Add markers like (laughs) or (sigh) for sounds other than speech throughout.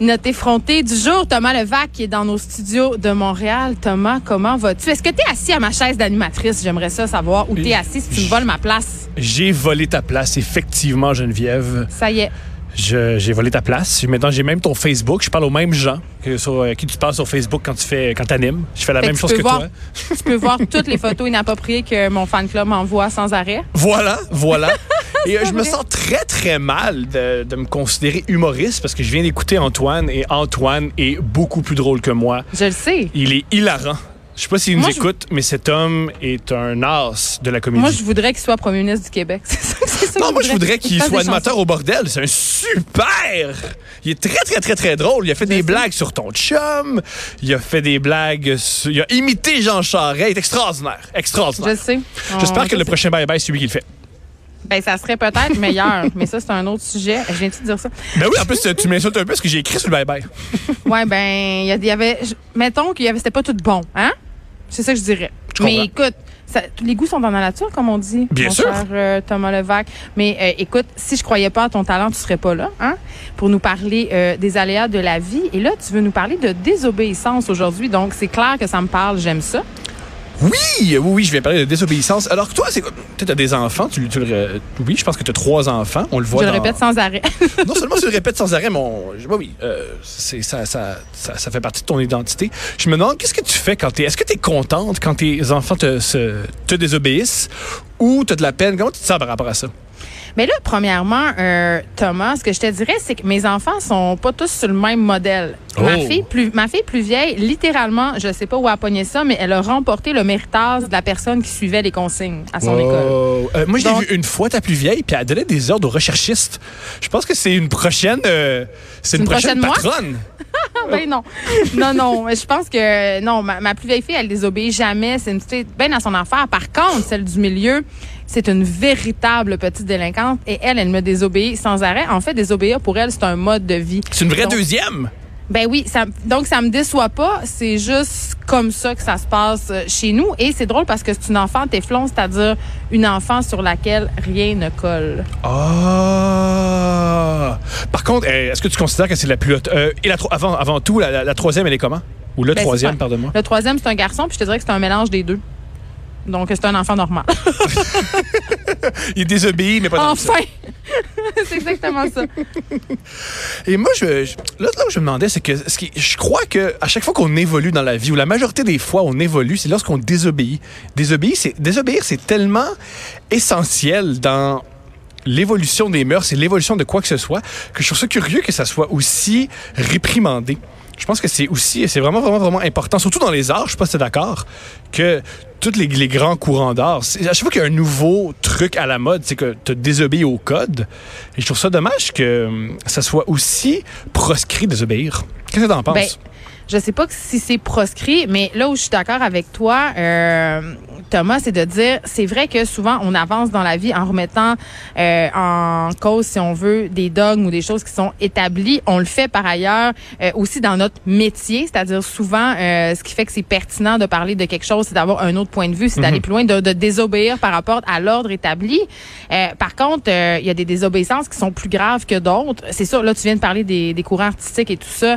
Notre effronté du jour, Thomas Levac, qui est dans nos studios de Montréal. Thomas, comment vas-tu? Est-ce que tu es assis à ma chaise d'animatrice? J'aimerais ça savoir où tu es assis si tu me voles ma place. J'ai volé ta place, effectivement, Geneviève. Ça y est. J'ai volé ta place. Maintenant, j'ai même ton Facebook. Je parle aux mêmes gens que sur, euh, qui tu parles sur Facebook quand tu fais, quand animes. Je fais la Fait même chose que voir- toi. (laughs) Tu peux voir toutes les photos inappropriées que mon fan club m'envoie sans arrêt. Voilà, voilà. (laughs) (laughs) Et euh, je me sens très, très mal de, de me considérer humoriste parce que je viens d'écouter Antoine et Antoine est beaucoup plus drôle que moi. Je le sais. Il est hilarant. Je sais pas s'il nous Moi, je- écoute, mais cet homme est un as de la comédie. Moi, je voudrais qu'il soit premier ministre du Québec. (laughs) C'est ça, Non, moi, je voudrais qu'il soit animateur au bordel. C'est un super. Il est très, très, très, très drôle. Il a fait des blagues sur ton chum. Il a fait des blagues. sur- Il a imité Jean Charest. Il est extraordinaire. Je Extraordinaire. sais. J'espère On- que le prochain bye-bye, c'est lui qui le fait. Ben, ça serait peut-être meilleur, (laughs) mais ça, c'est un autre sujet. Je viens-tu de dire ça? Ben oui, en plus, tu m'insultes un peu parce que j'ai écrit sur le bye-bye. (laughs) Ouais, ben, il y, avait. mettons qu'il y avait. C'était pas tout bon, hein? C'est ça que je dirais. Je mais écoute, ça- tous les goûts sont dans la nature, comme on dit. Bien mon sûr. cher euh, Thomas Levac. Mais euh, écoute, si je croyais pas à ton talent, tu serais pas là, hein? Pour nous parler euh, des aléas de la vie. Et là, tu veux nous parler de désobéissance aujourd'hui. Donc, c'est clair que ça me parle. J'aime ça. Oui, oui, oui, je vais parler de désobéissance. Alors que toi, c'est quoi? Tu as des enfants. Tu, tu le oui, je pense que tu as trois enfants. On le voit je le répète sans arrêt. (laughs) non seulement tu le répètes sans arrêt, mais on- oui, oui, euh, c'est, ça, ça, ça, ça fait partie de ton identité. Je me demande, qu'est-ce que tu fais quand tu es... Est-ce que tu es contente quand tes enfants te, se- te désobéissent ou tu as de la peine? Comment tu te sens par rapport à ça? Mais là, premièrement, euh, Thomas, ce que je te dirais, c'est que mes enfants sont pas tous sur le même modèle. Ma Oh. fille plus ma fille plus vieille, littéralement, je sais pas où elle a pogné ça, mais elle a remporté le méritage de la personne qui suivait les consignes à son école. Euh, moi, je l'ai Donc- vu une fois, ta plus vieille, puis elle donnait des ordres aux recherchistes. Je pense que c'est une prochaine... euh, c'est une, Une prochaine, patronne. (laughs) Ben non. Non, non. Je pense que non, ma, ma plus vieille fille, elle désobéit jamais. C'est une petite bien à son affaire. Par contre, celle du milieu, c'est une véritable petite délinquante et elle, elle me désobéit sans arrêt. En fait, désobéir pour elle, c'est un mode de vie. C'est une vraie Donc- deuxième. Ben oui, ça, donc ça me déçoit pas. C'est juste comme ça que ça se passe euh, chez nous. Et c'est drôle parce que c'est une enfant téflon, c'est-à-dire une enfant sur laquelle rien ne colle. Ah! Par contre, euh, est-ce que tu considères que c'est la plus haute? euh, et la, avant, avant tout, la, la- la troisième, elle est comment? Ou le Ben, troisième, pardonne-moi. Le troisième, c'est un garçon, puis je te dirais que c'est un mélange des deux. Donc, c'est un enfant normal. (laughs) (laughs) Il désobéit, mais pas dans enfin! (laughs) c'est exactement ça. Et moi, je, je- là, là où je me demandais, c'est que ce qui- je crois que à chaque fois qu'on évolue dans la vie, ou la majorité des fois on évolue, c'est lorsqu'on désobéit. Désobéir, c'est désobéir, c'est tellement essentiel dans l'évolution des mœurs et l'évolution de quoi que ce soit que je trouve ça curieux que ça soit aussi réprimandé. Je pense que c'est aussi, c'est vraiment, vraiment, vraiment important, surtout dans les arts, je sais pas si d'accord, que tous les, les grands courants d'art, à chaque fois qu'il y a un nouveau truc à la mode, c'est que tu désobéis au code. Et je trouve ça dommage que hum, ça soit aussi proscrit de désobéir. Qu'est-ce que t'en penses? Ben, je sais pas si c'est proscrit, mais là où je suis d'accord avec toi, euh, Thomas, c'est de dire, c'est vrai que souvent on avance dans la vie en remettant euh, en cause, si on veut, des dogmes ou des choses qui sont établies. On le fait par ailleurs euh, aussi dans notre métier, c'est-à-dire souvent, euh, ce qui fait que c'est pertinent de parler de quelque chose, c'est d'avoir un autre point de vue, c'est d'aller plus loin, de, de désobéir par rapport à l'ordre établi. Euh, par contre, euh, il y a des désobéissances qui sont plus graves que d'autres. C'est sûr, là, tu viens de parler des, des courants artistiques et tout ça.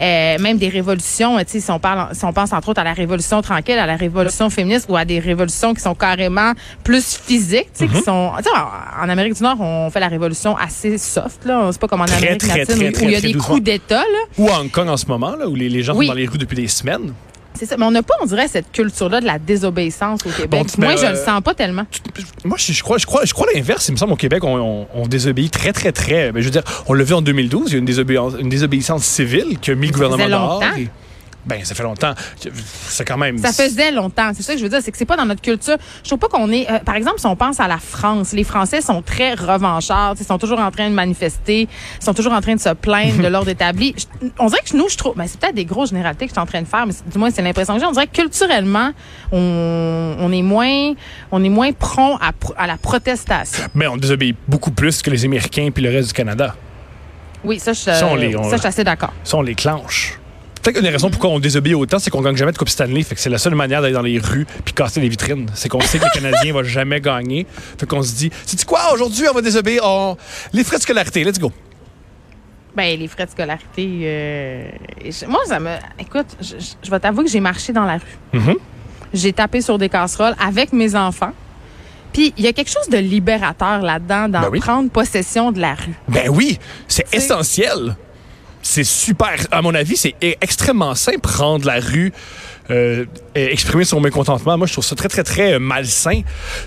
Euh, même des révolutions, tu sais, si on parle, si on pense entre autres à la révolution tranquille, à la révolution féministe ou à des révolutions qui sont carrément plus physiques, tu sais, qui sont, tu sais, en, en Amérique du Nord, on fait la révolution assez soft, là. C'est pas comme en Très, Amérique très, latine très, où- il y a des coups d'État, là. Ou à Hong Kong en ce moment, là, où les, les gens Oui. sont dans les rues depuis des semaines. C'est ça. Mais on n'a pas, on dirait, cette culture-là de la désobéissance au Québec. Bon, tu- Moi, ben, je euh, le sens pas tellement. Moi, je, je crois, je crois, je crois l'inverse. Il me semble au Québec, on, on, on désobéit très, très, très. Ben, je veux dire, on l'a vu en 2012. Il y a une désobéissance, une désobéissance civile qui a mis le gouvernement dehors. Ben, ça fait longtemps. C'est quand même. Ça faisait longtemps. C'est ça que je veux dire, c'est que c'est pas dans notre culture. Je trouve pas qu'on est. euh, par exemple, si on pense à la France, les Français sont très revanchards. Ils sont toujours en train de manifester, ils sont toujours en train de se plaindre de (laughs) l'ordre établi. Je- On dirait que nous, je trouve. Ben, c'est peut-être des grosses généralités que je suis en train de faire, mais du moins c'est l'impression que j'ai. On dirait que culturellement, on, on est moins, on est moins prompt à, la protestation. Mais on désobéit beaucoup plus que les Américains puis le reste du Canada. Oui, ça, je, Ça, on les- on- ça, je suis assez d'accord. Ça, on les clenche. Peut-être qu'une des raisons pourquoi on désobéit autant, c'est qu'on gagne jamais de Coupe Stanley. Fait que c'est la seule manière d'aller dans les rues puis casser les vitrines. C'est qu'on sait que le Canadien va jamais gagner. Fait qu'on se dit, c'est quoi, aujourd'hui, on va désobéir? On... Les frais de scolarité, let's go. Ben, les frais de scolarité. euh, moi, ça me. Écoute, je, vais t'avouer que j'ai marché dans la rue. Mhm. J'ai tapé sur des casseroles avec mes enfants. Puis, il y a quelque chose de libérateur là-dedans, d'en Ben oui. prendre possession de la rue. Ben oui, c'est essentiel. C'est super. À mon avis, c'est e- extrêmement simple prendre la rue, euh, et exprimer son mécontentement. Moi, je trouve ça très, très, très euh, malsain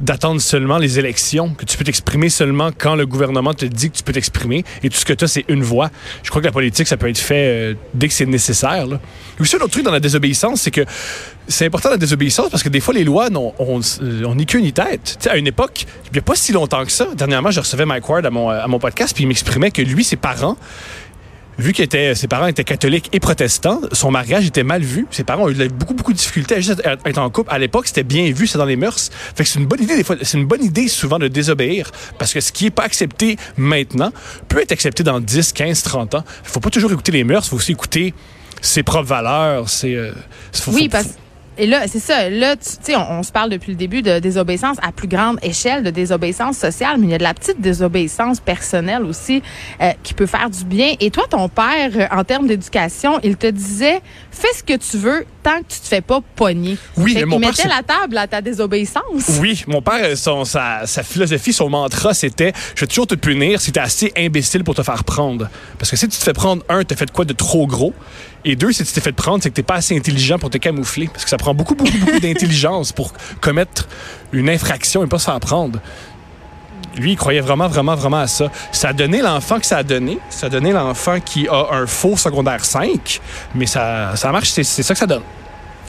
d'attendre seulement les élections, que tu peux t'exprimer seulement quand le gouvernement te dit que tu peux t'exprimer et tout ce que tu as, c'est une voix. Je crois que la politique, ça peut être fait euh, dès que c'est nécessaire. Là. Et aussi, un autre truc dans la désobéissance, c'est que c'est important la désobéissance parce que des fois, les lois on, on ni queue ni tête. Tu sais, à une époque, il n'y a pas si longtemps que ça, dernièrement, je recevais Mike Ward à mon, à mon podcast, puis il m'exprimait que lui, ses parents, vu que ses parents étaient catholiques et protestants, son mariage était mal vu. Ses parents ont eu beaucoup, beaucoup de difficultés à juste être en couple. À l'époque, c'était bien vu, c'est dans les mœurs. Fait que c'est une bonne idée, des fois. C'est une bonne idée, souvent, de désobéir. Parce que ce qui est pas accepté maintenant peut être accepté dans 10, 15, 30 ans. Faut pas toujours écouter les mœurs, faut aussi écouter ses propres valeurs. Euh, faut- Oui, faut- parce et là, c'est ça. Là, tu sais, on, on se parle depuis le début de désobéissance à plus grande échelle, de désobéissance sociale, mais il y a de la petite désobéissance personnelle aussi euh, qui peut faire du bien. Et toi, ton père, euh, en termes d'éducation, il te disait fais ce que tu veux tant que tu te fais pas pogner. Oui, Fait mais mon il père, mettait la table à ta désobéissance. Oui, mon père, euh, son, sa, sa philosophie, son mantra, c'était je vais toujours te punir si t'es assez imbécile pour te faire prendre. Parce que si tu te fais prendre, un, t'as fait quoi de trop gros? Et deux, si tu t'es fait prendre, c'est que t'es pas assez intelligent pour te camoufler. Parce que ça prend beaucoup, beaucoup, beaucoup d'intelligence pour commettre une infraction et pas se faire prendre. Lui, il croyait vraiment, vraiment, vraiment à ça. Ça a donné l'enfant que ça a donné. Ça a donné l'enfant qui a un faux secondaire 5. Mais ça, ça marche, c'est c'est ça que ça donne.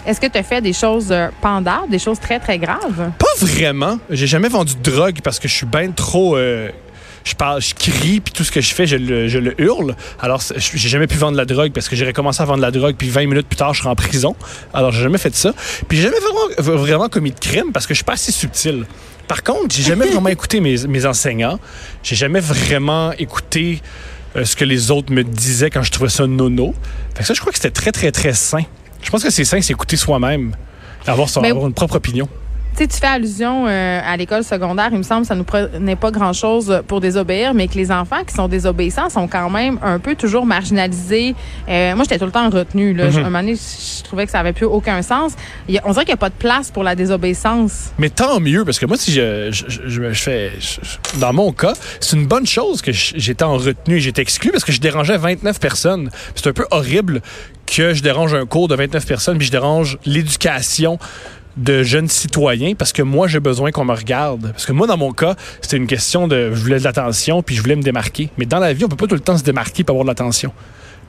Est-ce que tu as fait des choses euh, pendables, des choses très, très graves? Pas vraiment. J'ai jamais vendu de drogue parce que je suis bien trop. euh, je parle, je crie, puis tout ce que je fais, je le, je le hurle. Alors, j'ai jamais pu vendre la drogue parce que j'ai recommencé à vendre la drogue, puis 20 minutes plus tard, je serai en prison. Alors, j'ai jamais fait ça. Puis, j'ai jamais vraiment, vraiment commis de crime parce que je suis pas assez subtil. Par contre, j'ai jamais (laughs) vraiment écouté mes, mes enseignants. J'ai jamais vraiment écouté euh, ce que les autres me disaient quand je trouvais ça nono. Fait que ça, je crois que c'était très, très, très sain. Je pense que c'est sain, c'est écouter soi-même, avoir, son, Mais- avoir une propre opinion. Sais, tu fais allusion euh, à l'école secondaire. Il me semble que ça nous prenait pas grand-chose pour désobéir, mais que les enfants qui sont désobéissants sont quand même un peu toujours marginalisés. Euh, moi, j'étais tout le temps retenue. Là. Mhm. À un moment donné, je trouvais que ça avait plus aucun sens. A- on dirait qu'il n'y a pas de place pour la désobéissance. Mais tant mieux, parce que moi, si je, je, je- je- je fais. dans mon cas, c'est une bonne chose que j'étais en retenue et j'étais exclu parce que je dérangeais 29 personnes. C'est un peu horrible que je dérange un cours de 29 personnes puis je dérange l'éducation de jeunes citoyens parce que moi, j'ai besoin qu'on me regarde. Parce que moi, dans mon cas, c'était une question de. Je voulais de l'attention puis je voulais me démarquer. Mais dans la vie, on peut pas tout le temps se démarquer pour avoir de l'attention.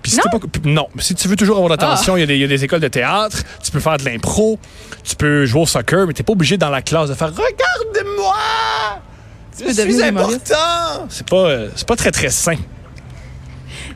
Puis si Non? pas- non, si tu veux toujours avoir de l'attention, il y a des- il y, a des écoles de théâtre, tu peux faire de l'impro, tu peux jouer au soccer, mais t'es pas obligé dans la classe de faire Regarde-moi! Je suis important! C'est pas, euh, c'est pas très très sain.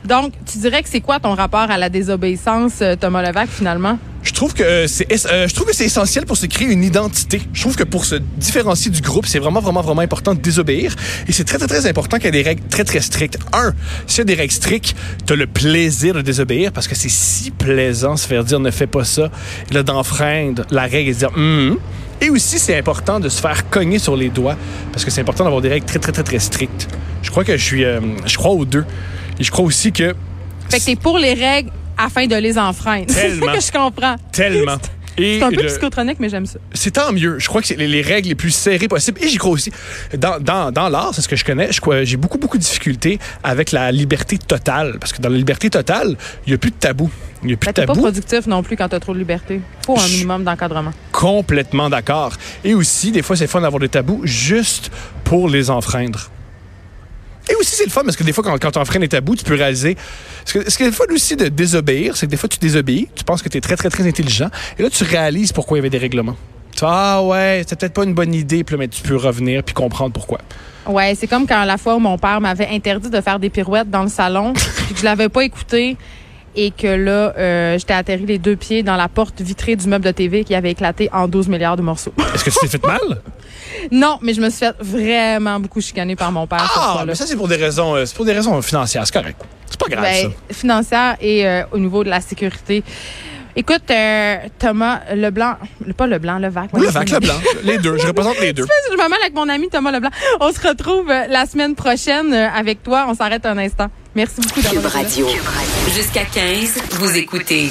Donc, tu dirais que c'est quoi ton rapport à la désobéissance, euh, Thomas Levac, finalement? Je trouve que euh, euh, je trouve que c'est essentiel pour se créer une identité. Je trouve que pour se différencier du groupe, c'est vraiment vraiment vraiment important de désobéir et c'est très très très important qu'il y ait des règles très très strictes. Un, s'il y a des règles strictes, tu as le plaisir de désobéir parce que c'est si plaisant se faire dire ne fais pas ça et là d'enfreindre la règle et de dire Hum. et aussi c'est important de se faire cogner sur les doigts parce que c'est important d'avoir des règles très très très très strictes. Je crois que je suis euh, je crois aux deux et je crois aussi que Fait que t'es pour les règles afin de les enfreindre. (laughs) C'est ça que je comprends. tellement (laughs) C'est un peu le- psychotronique, mais j'aime ça. c'est tant mieux. Je crois que c'est les, les règles les plus serrées possibles. Et j'y crois aussi. Dans, dans, dans l'art, c'est ce que je connais, j'ai beaucoup, beaucoup de difficultés avec la liberté totale. Parce que dans la liberté totale, il n'y a plus de tabou. Il n'y a plus Ben, de t'es pas tabou. productif non plus quand t'as trop de liberté. Faut un minimum d'encadrement. Complètement d'accord. Et aussi, des fois, c'est fun d'avoir des tabous juste pour les enfreindre. Et aussi, c'est le fun parce que des fois, quand, quand tu enfreins les tabous, tu peux réaliser. Ce, que, ce qui est le fun aussi de désobéir, c'est que des fois, tu désobéis, tu penses que tu es très, très, très intelligent, et là, tu réalises pourquoi il y avait des règlements. Tu fais, ah ouais, c'était peut-être pas une bonne idée, puis là, mais tu peux revenir puis comprendre pourquoi. Ouais, c'est comme quand la fois où mon père m'avait interdit de faire des pirouettes dans le salon, (laughs) puis que je l'avais pas écouté et que là, euh, j'étais atterri les deux pieds dans la porte vitrée du meuble de TV qui avait éclaté en 12 milliards de morceaux. Est-ce que tu t'es fait (laughs) mal? non, mais je me suis fait vraiment beaucoup chicaner par mon père Ah, mais ça, c'est pour des raisons, euh, c'est pour des raisons financières, c'est correct. C'est pas grave, Ben, financière et euh, au niveau de la sécurité. Écoute, euh, Thomas Leblanc, le- pas Leblanc, Levac. ça. Le vac, le blanc, les deux, je représente les (laughs) deux. Je me mêle avec mon ami Thomas Leblanc. On se retrouve la semaine prochaine avec toi. On s'arrête un instant. Merci beaucoup d'avoir Cube Radio. Jusqu'à 15, vous écoutez